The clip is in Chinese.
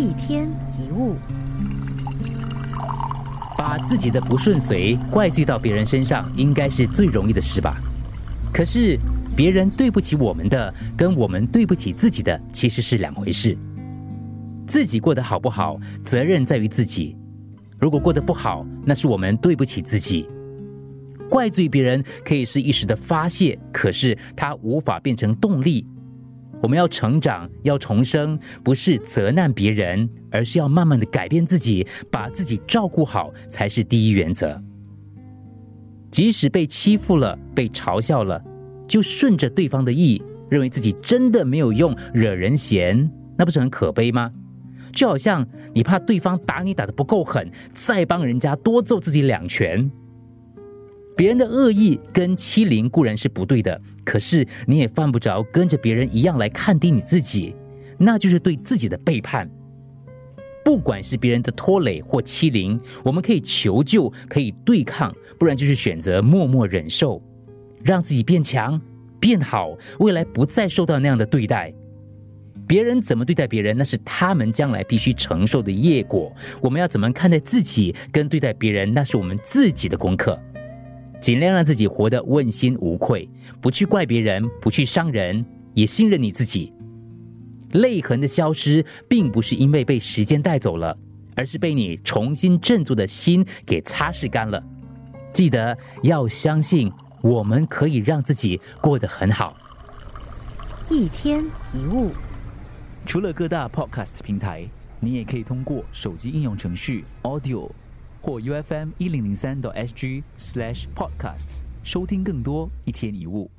一天一物，把自己的不顺遂怪罪到别人身上，应该是最容易的事吧？可是别人对不起我们的，跟我们对不起自己的，其实是两回事。自己过得好不好，责任在于自己。如果过得不好，那是我们对不起自己。怪罪别人可以是一时的发泄，可是它无法变成动力。我们要成长，要重生，不是责难别人，而是要慢慢的改变自己，把自己照顾好，才是第一原则。即使被欺负了，被嘲笑了，就顺着对方的意，认为自己真的没有用，惹人嫌，那不是很可悲吗？就好像你怕对方打你打的不够狠，再帮人家多揍自己两拳。别人的恶意跟欺凌固然是不对的，可是你也犯不着跟着别人一样来看低你自己，那就是对自己的背叛。不管是别人的拖累或欺凌，我们可以求救，可以对抗，不然就是选择默默忍受，让自己变强、变好，未来不再受到那样的对待。别人怎么对待别人，那是他们将来必须承受的业果。我们要怎么看待自己跟对待别人，那是我们自己的功课。尽量让自己活得问心无愧，不去怪别人，不去伤人，也信任你自己。泪痕的消失，并不是因为被时间带走了，而是被你重新振作的心给擦拭干了。记得要相信，我们可以让自己过得很好。一天一物。除了各大 Podcast 平台，你也可以通过手机应用程序 Audio 或 UFM 一零零三 SG Slash podcast 收听更多一天一物。